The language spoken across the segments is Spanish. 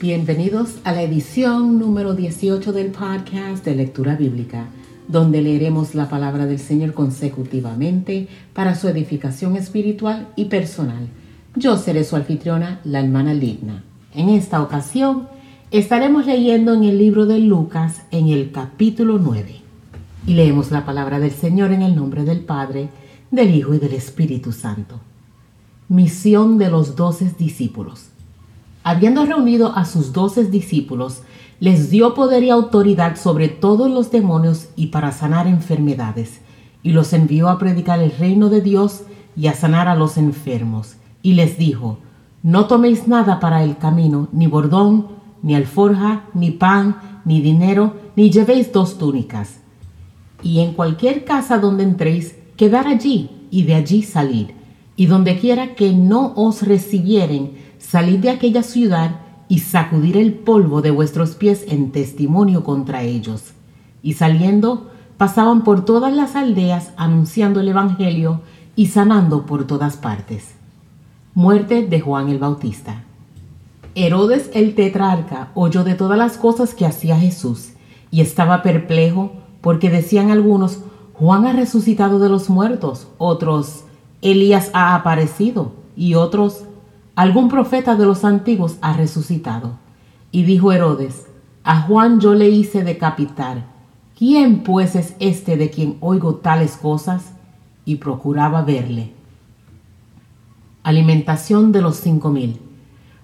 Bienvenidos a la edición número 18 del podcast de lectura bíblica, donde leeremos la palabra del Señor consecutivamente para su edificación espiritual y personal. Yo seré su anfitriona, la hermana Ligna. En esta ocasión estaremos leyendo en el libro de Lucas en el capítulo 9 y leemos la palabra del Señor en el nombre del Padre, del Hijo y del Espíritu Santo. Misión de los doce discípulos. Habiendo reunido a sus doce discípulos, les dio poder y autoridad sobre todos los demonios y para sanar enfermedades, y los envió a predicar el reino de Dios y a sanar a los enfermos. Y les dijo, no toméis nada para el camino, ni bordón, ni alforja, ni pan, ni dinero, ni llevéis dos túnicas. Y en cualquier casa donde entréis, quedar allí y de allí salir. Y donde quiera que no os recibieren, salid de aquella ciudad y sacudir el polvo de vuestros pies en testimonio contra ellos. Y saliendo, pasaban por todas las aldeas anunciando el Evangelio y sanando por todas partes. Muerte de Juan el Bautista. Herodes el tetrarca oyó de todas las cosas que hacía Jesús y estaba perplejo porque decían algunos, Juan ha resucitado de los muertos, otros, Elías ha aparecido y otros, algún profeta de los antiguos ha resucitado. Y dijo Herodes, a Juan yo le hice decapitar. ¿Quién pues es este de quien oigo tales cosas? Y procuraba verle. Alimentación de los cinco mil.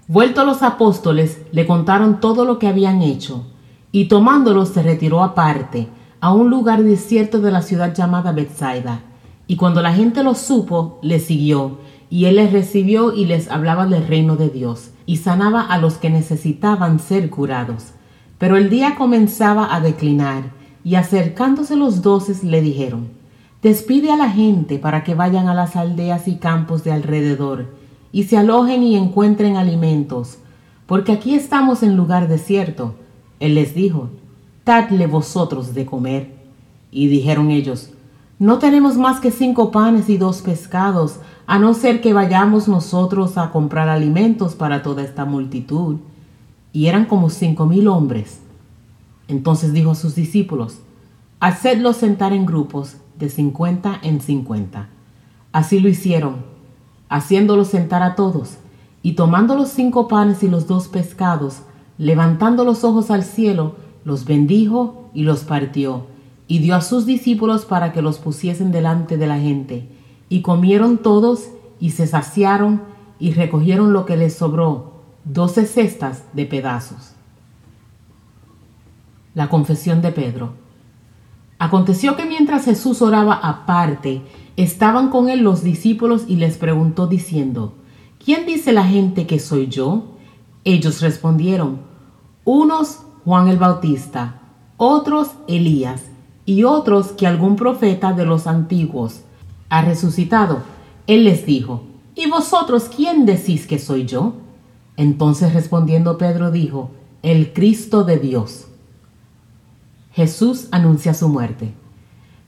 Vuelto los apóstoles, le contaron todo lo que habían hecho, y tomándolos se retiró aparte, a un lugar desierto de la ciudad llamada Bethsaida. Y cuando la gente lo supo, le siguió, y él les recibió y les hablaba del reino de Dios, y sanaba a los que necesitaban ser curados. Pero el día comenzaba a declinar, y acercándose los doces le dijeron, Despide a la gente para que vayan a las aldeas y campos de alrededor, y se alojen y encuentren alimentos, porque aquí estamos en lugar desierto. Él les dijo, Dadle vosotros de comer. Y dijeron ellos, No tenemos más que cinco panes y dos pescados, a no ser que vayamos nosotros a comprar alimentos para toda esta multitud. Y eran como cinco mil hombres. Entonces dijo a sus discípulos, Hacedlos sentar en grupos de cincuenta en cincuenta. Así lo hicieron, haciéndolos sentar a todos, y tomando los cinco panes y los dos pescados, levantando los ojos al cielo, los bendijo y los partió, y dio a sus discípulos para que los pusiesen delante de la gente y comieron todos y se saciaron y recogieron lo que les sobró, doce cestas de pedazos. La confesión de Pedro. Aconteció que mientras Jesús oraba aparte, estaban con él los discípulos y les preguntó diciendo, ¿quién dice la gente que soy yo? Ellos respondieron, unos Juan el Bautista, otros Elías y otros que algún profeta de los antiguos ha resucitado. Él les dijo, ¿y vosotros quién decís que soy yo? Entonces respondiendo Pedro dijo, el Cristo de Dios. Jesús anuncia su muerte.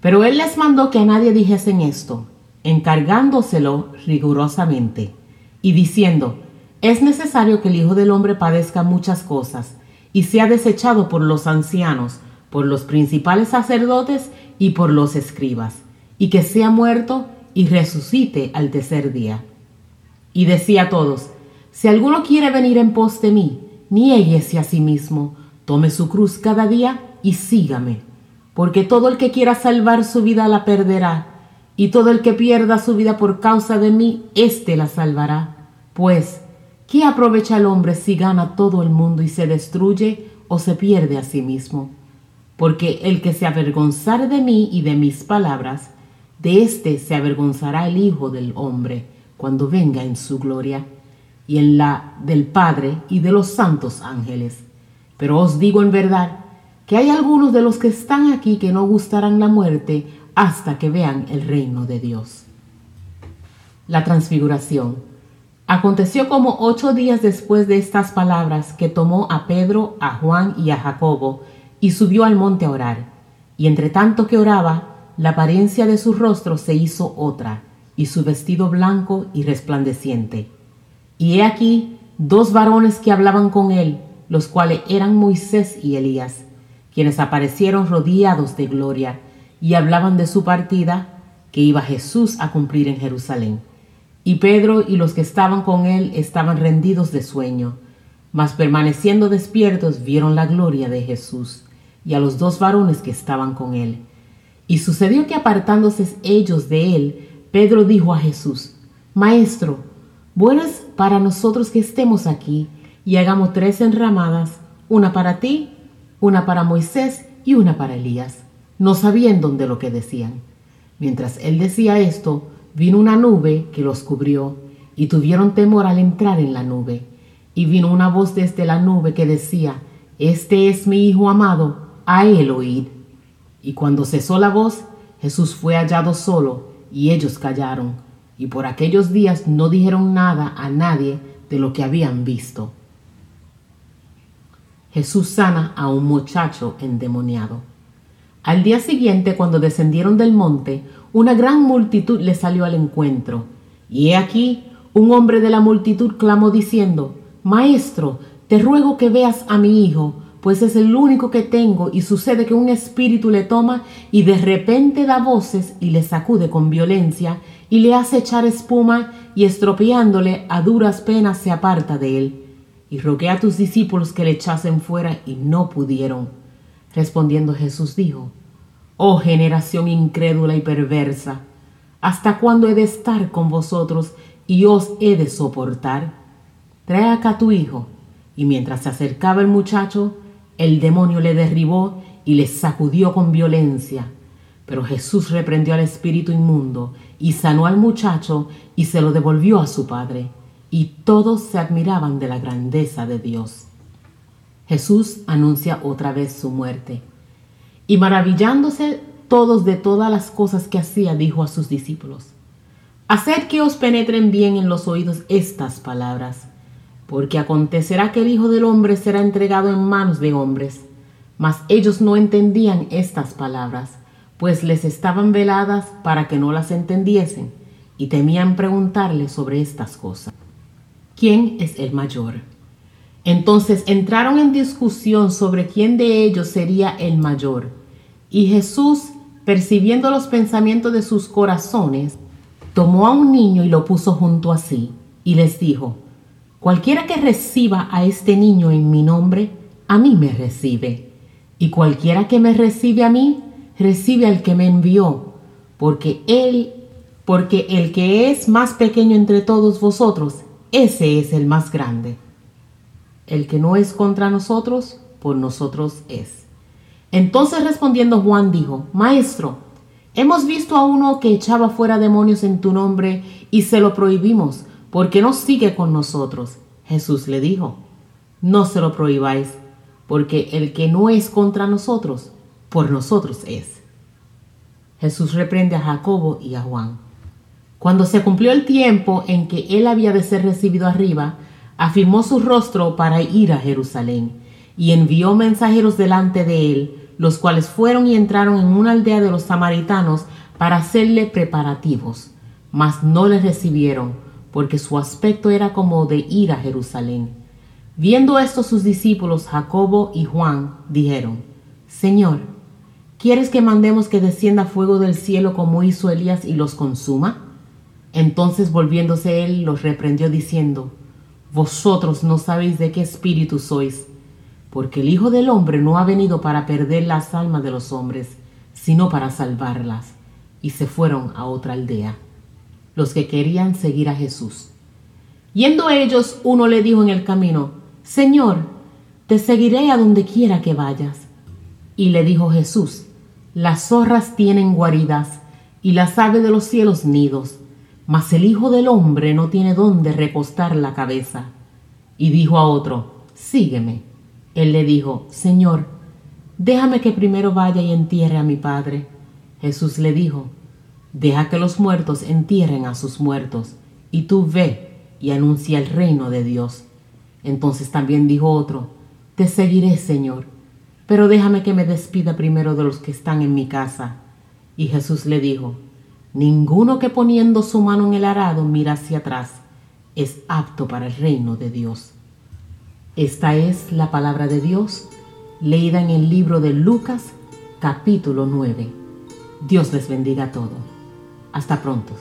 Pero él les mandó que a nadie dijesen esto, encargándoselo rigurosamente, y diciendo, es necesario que el Hijo del Hombre padezca muchas cosas, y sea desechado por los ancianos, por los principales sacerdotes y por los escribas y que sea muerto y resucite al tercer día. Y decía a todos, si alguno quiere venir en pos de mí, niéguese a sí mismo, tome su cruz cada día y sígame, porque todo el que quiera salvar su vida la perderá, y todo el que pierda su vida por causa de mí, éste la salvará. Pues, ¿qué aprovecha el hombre si gana todo el mundo y se destruye o se pierde a sí mismo? Porque el que se avergonzare de mí y de mis palabras, de éste se avergonzará el Hijo del Hombre cuando venga en su gloria, y en la del Padre y de los santos ángeles. Pero os digo en verdad que hay algunos de los que están aquí que no gustarán la muerte hasta que vean el reino de Dios. La transfiguración. Aconteció como ocho días después de estas palabras que tomó a Pedro, a Juan y a Jacobo y subió al monte a orar. Y entre tanto que oraba, la apariencia de su rostro se hizo otra, y su vestido blanco y resplandeciente. Y he aquí dos varones que hablaban con él, los cuales eran Moisés y Elías, quienes aparecieron rodeados de gloria y hablaban de su partida, que iba Jesús a cumplir en Jerusalén. Y Pedro y los que estaban con él estaban rendidos de sueño, mas permaneciendo despiertos vieron la gloria de Jesús y a los dos varones que estaban con él. Y sucedió que apartándose ellos de él, Pedro dijo a Jesús, Maestro, bueno es para nosotros que estemos aquí y hagamos tres enramadas, una para ti, una para Moisés y una para Elías. No sabían dónde lo que decían. Mientras él decía esto, vino una nube que los cubrió y tuvieron temor al entrar en la nube. Y vino una voz desde la nube que decía, Este es mi Hijo amado, a él oíd. Y cuando cesó la voz, Jesús fue hallado solo y ellos callaron. Y por aquellos días no dijeron nada a nadie de lo que habían visto. Jesús sana a un muchacho endemoniado. Al día siguiente, cuando descendieron del monte, una gran multitud le salió al encuentro. Y he aquí, un hombre de la multitud clamó diciendo, Maestro, te ruego que veas a mi hijo, pues es el único que tengo y sucede que un espíritu le toma y de repente da voces y le sacude con violencia y le hace echar espuma y estropeándole a duras penas se aparta de él. Y rogué a tus discípulos que le echasen fuera y no pudieron. Respondiendo Jesús dijo, Oh generación incrédula y perversa, ¿hasta cuándo he de estar con vosotros y os he de soportar? Trae acá tu hijo. Y mientras se acercaba el muchacho, el demonio le derribó y le sacudió con violencia. Pero Jesús reprendió al espíritu inmundo y sanó al muchacho y se lo devolvió a su padre. Y todos se admiraban de la grandeza de Dios. Jesús anuncia otra vez su muerte. Y maravillándose todos de todas las cosas que hacía, dijo a sus discípulos, Haced que os penetren bien en los oídos estas palabras, porque acontecerá que el Hijo del Hombre será entregado en manos de hombres. Mas ellos no entendían estas palabras, pues les estaban veladas para que no las entendiesen, y temían preguntarle sobre estas cosas. ¿Quién es el mayor? Entonces entraron en discusión sobre quién de ellos sería el mayor. Y Jesús, percibiendo los pensamientos de sus corazones, tomó a un niño y lo puso junto a sí, y les dijo, Cualquiera que reciba a este niño en mi nombre, a mí me recibe. Y cualquiera que me recibe a mí, recibe al que me envió, porque él, porque el que es más pequeño entre todos vosotros, ese es el más grande. El que no es contra nosotros, por nosotros es. Entonces respondiendo Juan dijo, Maestro, hemos visto a uno que echaba fuera demonios en tu nombre y se lo prohibimos, porque no sigue con nosotros. Jesús le dijo, no se lo prohibáis, porque el que no es contra nosotros, por nosotros es. Jesús reprende a Jacobo y a Juan. Cuando se cumplió el tiempo en que él había de ser recibido arriba, afirmó su rostro para ir a Jerusalén, y envió mensajeros delante de él, los cuales fueron y entraron en una aldea de los samaritanos para hacerle preparativos, mas no le recibieron, porque su aspecto era como de ir a Jerusalén. Viendo esto sus discípulos Jacobo y Juan dijeron, Señor, ¿quieres que mandemos que descienda fuego del cielo como hizo Elías y los consuma? Entonces volviéndose él los reprendió diciendo, Vosotros no sabéis de qué espíritu sois, porque el Hijo del Hombre no ha venido para perder las almas de los hombres, sino para salvarlas. Y se fueron a otra aldea los que querían seguir a Jesús. Yendo ellos, uno le dijo en el camino, Señor, te seguiré a donde quiera que vayas. Y le dijo Jesús, las zorras tienen guaridas y las aves de los cielos nidos, mas el Hijo del Hombre no tiene dónde recostar la cabeza. Y dijo a otro, sígueme. Él le dijo, Señor, déjame que primero vaya y entierre a mi Padre. Jesús le dijo, Deja que los muertos entierren a sus muertos, y tú ve y anuncia el reino de Dios. Entonces también dijo otro, Te seguiré, Señor, pero déjame que me despida primero de los que están en mi casa. Y Jesús le dijo, Ninguno que poniendo su mano en el arado mira hacia atrás es apto para el reino de Dios. Esta es la palabra de Dios leída en el libro de Lucas capítulo 9. Dios les bendiga a todos. Hasta pronto.